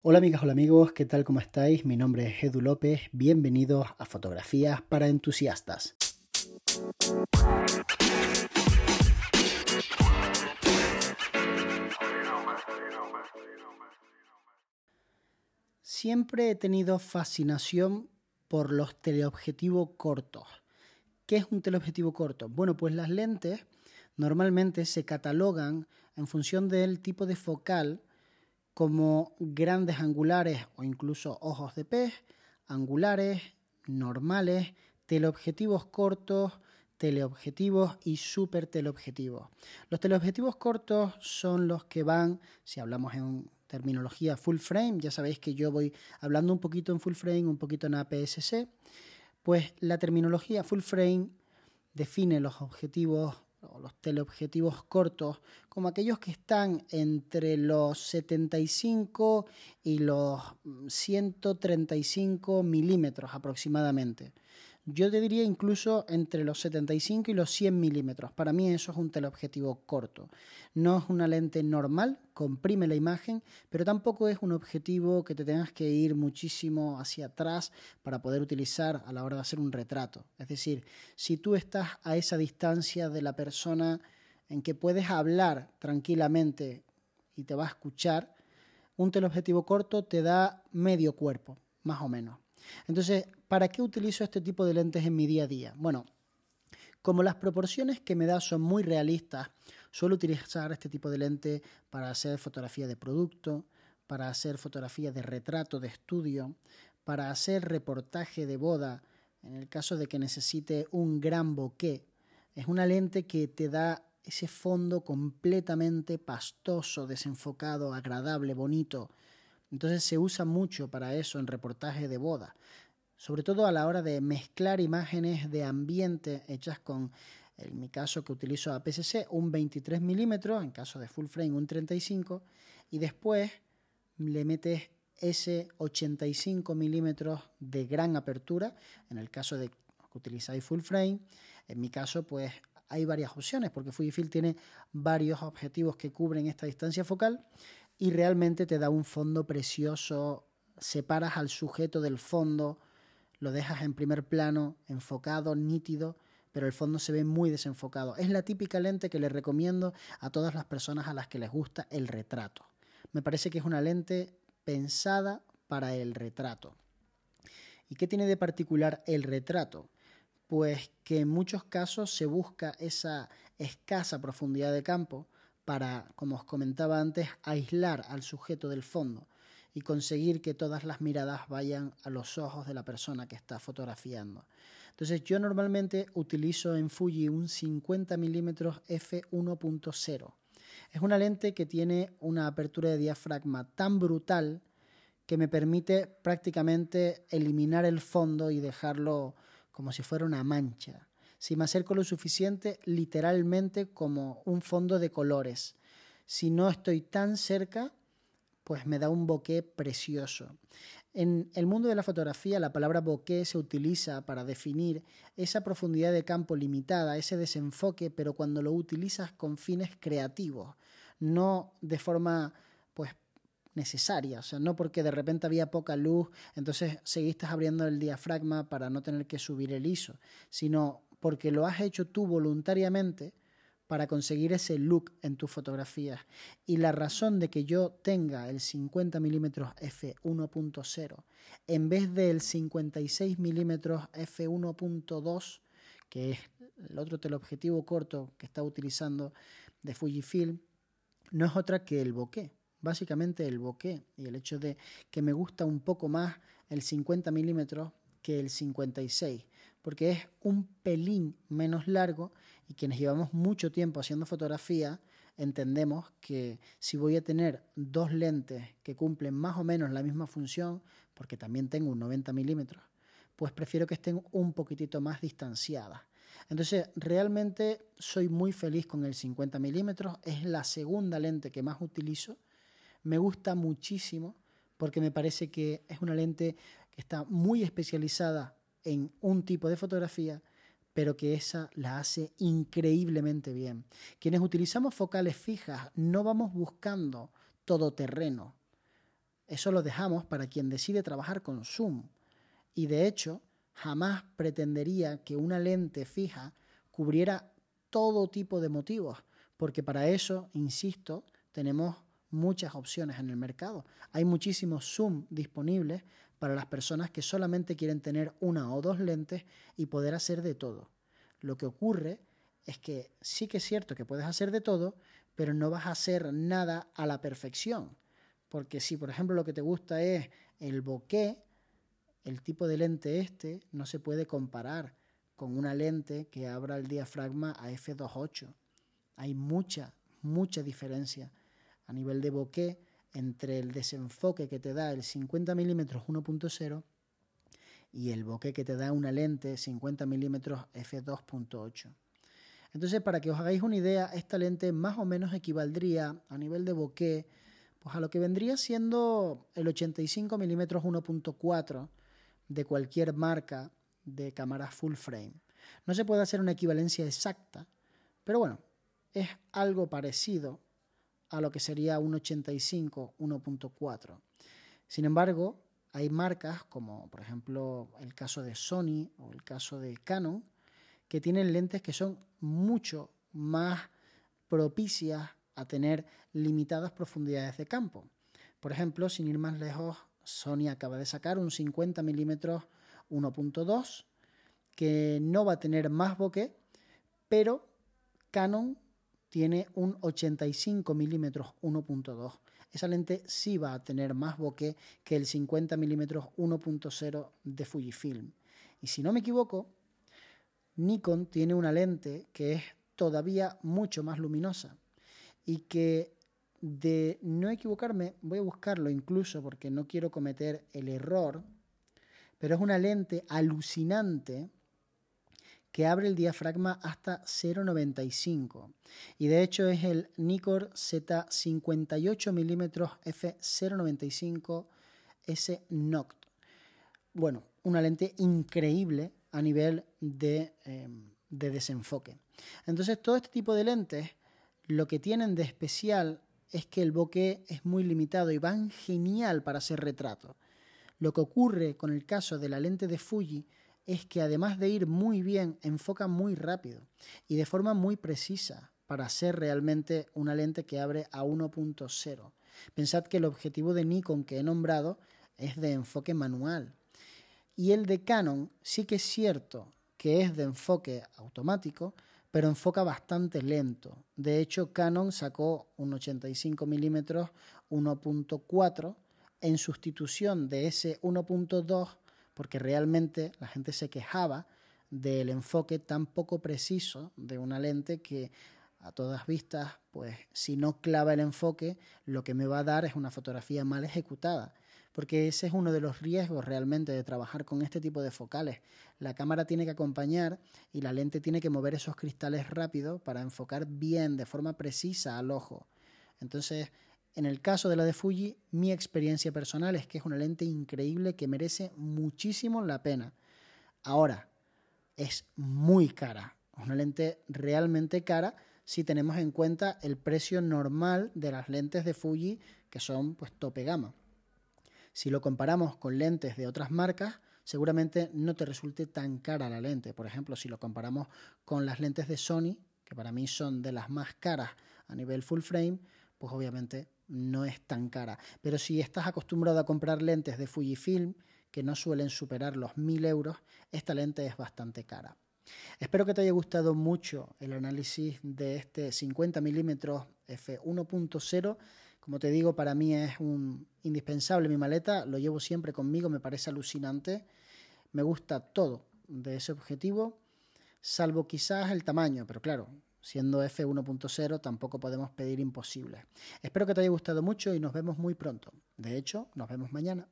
Hola amigas, hola amigos, ¿qué tal? ¿Cómo estáis? Mi nombre es Edu López, bienvenidos a Fotografías para Entusiastas. Siempre he tenido fascinación por los teleobjetivos cortos. ¿Qué es un teleobjetivo corto? Bueno, pues las lentes normalmente se catalogan en función del tipo de focal como grandes angulares o incluso ojos de pez, angulares, normales, teleobjetivos cortos, teleobjetivos y super teleobjetivos. Los teleobjetivos cortos son los que van, si hablamos en terminología full frame, ya sabéis que yo voy hablando un poquito en full frame, un poquito en APS-C, pues la terminología full frame define los objetivos o los teleobjetivos cortos como aquellos que están entre los 75 y los 135 milímetros aproximadamente. Yo te diría incluso entre los 75 y los 100 milímetros. Para mí eso es un teleobjetivo corto. No es una lente normal, comprime la imagen, pero tampoco es un objetivo que te tengas que ir muchísimo hacia atrás para poder utilizar a la hora de hacer un retrato. Es decir, si tú estás a esa distancia de la persona en que puedes hablar tranquilamente y te va a escuchar, un teleobjetivo corto te da medio cuerpo, más o menos. Entonces, ¿para qué utilizo este tipo de lentes en mi día a día? Bueno, como las proporciones que me da son muy realistas, suelo utilizar este tipo de lente para hacer fotografía de producto, para hacer fotografía de retrato de estudio, para hacer reportaje de boda, en el caso de que necesite un gran bokeh. Es una lente que te da ese fondo completamente pastoso, desenfocado, agradable, bonito. Entonces se usa mucho para eso en reportaje de boda, sobre todo a la hora de mezclar imágenes de ambiente hechas con, en mi caso que utilizo APS-C, un 23 milímetros, en caso de full frame un 35, y después le metes ese 85 milímetros de gran apertura, en el caso de que utilizáis full frame, en mi caso pues hay varias opciones, porque Fujifilm tiene varios objetivos que cubren esta distancia focal y realmente te da un fondo precioso, separas al sujeto del fondo, lo dejas en primer plano, enfocado, nítido, pero el fondo se ve muy desenfocado. Es la típica lente que le recomiendo a todas las personas a las que les gusta el retrato. Me parece que es una lente pensada para el retrato. ¿Y qué tiene de particular el retrato? Pues que en muchos casos se busca esa escasa profundidad de campo, para, como os comentaba antes, aislar al sujeto del fondo y conseguir que todas las miradas vayan a los ojos de la persona que está fotografiando. Entonces yo normalmente utilizo en Fuji un 50 mm f1.0. Es una lente que tiene una apertura de diafragma tan brutal que me permite prácticamente eliminar el fondo y dejarlo como si fuera una mancha si me acerco lo suficiente, literalmente como un fondo de colores. Si no estoy tan cerca, pues me da un bokeh precioso. En el mundo de la fotografía, la palabra bokeh se utiliza para definir esa profundidad de campo limitada, ese desenfoque, pero cuando lo utilizas con fines creativos, no de forma pues necesaria, o sea, no porque de repente había poca luz, entonces seguiste abriendo el diafragma para no tener que subir el ISO, sino porque lo has hecho tú voluntariamente para conseguir ese look en tus fotografías. Y la razón de que yo tenga el 50 mm f1.0 en vez del 56 mm f1.2, que es el otro teleobjetivo corto que está utilizando de Fujifilm, no es otra que el bokeh. Básicamente el bokeh y el hecho de que me gusta un poco más el 50 mm que el 56 porque es un pelín menos largo y quienes llevamos mucho tiempo haciendo fotografía entendemos que si voy a tener dos lentes que cumplen más o menos la misma función, porque también tengo un 90 milímetros, pues prefiero que estén un poquitito más distanciadas. Entonces, realmente soy muy feliz con el 50 milímetros, es la segunda lente que más utilizo, me gusta muchísimo porque me parece que es una lente que está muy especializada en un tipo de fotografía, pero que esa la hace increíblemente bien. Quienes utilizamos focales fijas no vamos buscando todo terreno. Eso lo dejamos para quien decide trabajar con zoom. Y de hecho, jamás pretendería que una lente fija cubriera todo tipo de motivos, porque para eso, insisto, tenemos muchas opciones en el mercado. Hay muchísimos zoom disponibles para las personas que solamente quieren tener una o dos lentes y poder hacer de todo. Lo que ocurre es que sí que es cierto que puedes hacer de todo, pero no vas a hacer nada a la perfección. Porque si, por ejemplo, lo que te gusta es el bokeh, el tipo de lente este no se puede comparar con una lente que abra el diafragma a f2.8. Hay mucha, mucha diferencia a nivel de bokeh entre el desenfoque que te da el 50 mm 1.0 y el bokeh que te da una lente 50 mm f2.8. Entonces, para que os hagáis una idea, esta lente más o menos equivaldría a nivel de bokeh pues a lo que vendría siendo el 85 mm 1.4 de cualquier marca de cámara full frame. No se puede hacer una equivalencia exacta, pero bueno, es algo parecido a lo que sería un 85 1.4. Sin embargo, hay marcas como por ejemplo el caso de Sony o el caso de Canon que tienen lentes que son mucho más propicias a tener limitadas profundidades de campo. Por ejemplo, sin ir más lejos, Sony acaba de sacar un 50 mm 1.2 que no va a tener más bokeh, pero Canon tiene un 85 mm 1.2. Esa lente sí va a tener más bokeh que el 50 mm 1.0 de Fujifilm. Y si no me equivoco, Nikon tiene una lente que es todavía mucho más luminosa y que de no equivocarme, voy a buscarlo incluso porque no quiero cometer el error, pero es una lente alucinante que abre el diafragma hasta 0,95 y de hecho es el Nikon Z58 mm f095 S Noct. Bueno, una lente increíble a nivel de, em, de desenfoque. Entonces, todo este tipo de lentes lo que tienen de especial es que el bokeh es muy limitado y van genial para hacer retrato. Lo que ocurre con el caso de la lente de Fuji es que además de ir muy bien, enfoca muy rápido y de forma muy precisa para ser realmente una lente que abre a 1.0. Pensad que el objetivo de Nikon que he nombrado es de enfoque manual, y el de Canon sí que es cierto que es de enfoque automático, pero enfoca bastante lento. De hecho, Canon sacó un 85 mm 1.4 en sustitución de ese 1.2 porque realmente la gente se quejaba del enfoque tan poco preciso de una lente que a todas vistas, pues si no clava el enfoque, lo que me va a dar es una fotografía mal ejecutada porque ese es uno de los riesgos realmente de trabajar con este tipo de focales. La cámara tiene que acompañar y la lente tiene que mover esos cristales rápido para enfocar bien, de forma precisa al ojo. Entonces, en el caso de la de Fuji, mi experiencia personal es que es una lente increíble que merece muchísimo la pena. Ahora, es muy cara, una lente realmente cara si tenemos en cuenta el precio normal de las lentes de Fuji que son pues tope gama. Si lo comparamos con lentes de otras marcas, seguramente no te resulte tan cara la lente. Por ejemplo, si lo comparamos con las lentes de Sony, que para mí son de las más caras a nivel full frame, pues obviamente no es tan cara. Pero si estás acostumbrado a comprar lentes de Fujifilm, que no suelen superar los 1000 euros, esta lente es bastante cara. Espero que te haya gustado mucho el análisis de este 50 mm f1.0 como te digo, para mí es un indispensable mi maleta, lo llevo siempre conmigo, me parece alucinante. Me gusta todo de ese objetivo, salvo quizás el tamaño, pero claro, siendo F1.0 tampoco podemos pedir imposibles. Espero que te haya gustado mucho y nos vemos muy pronto. De hecho, nos vemos mañana.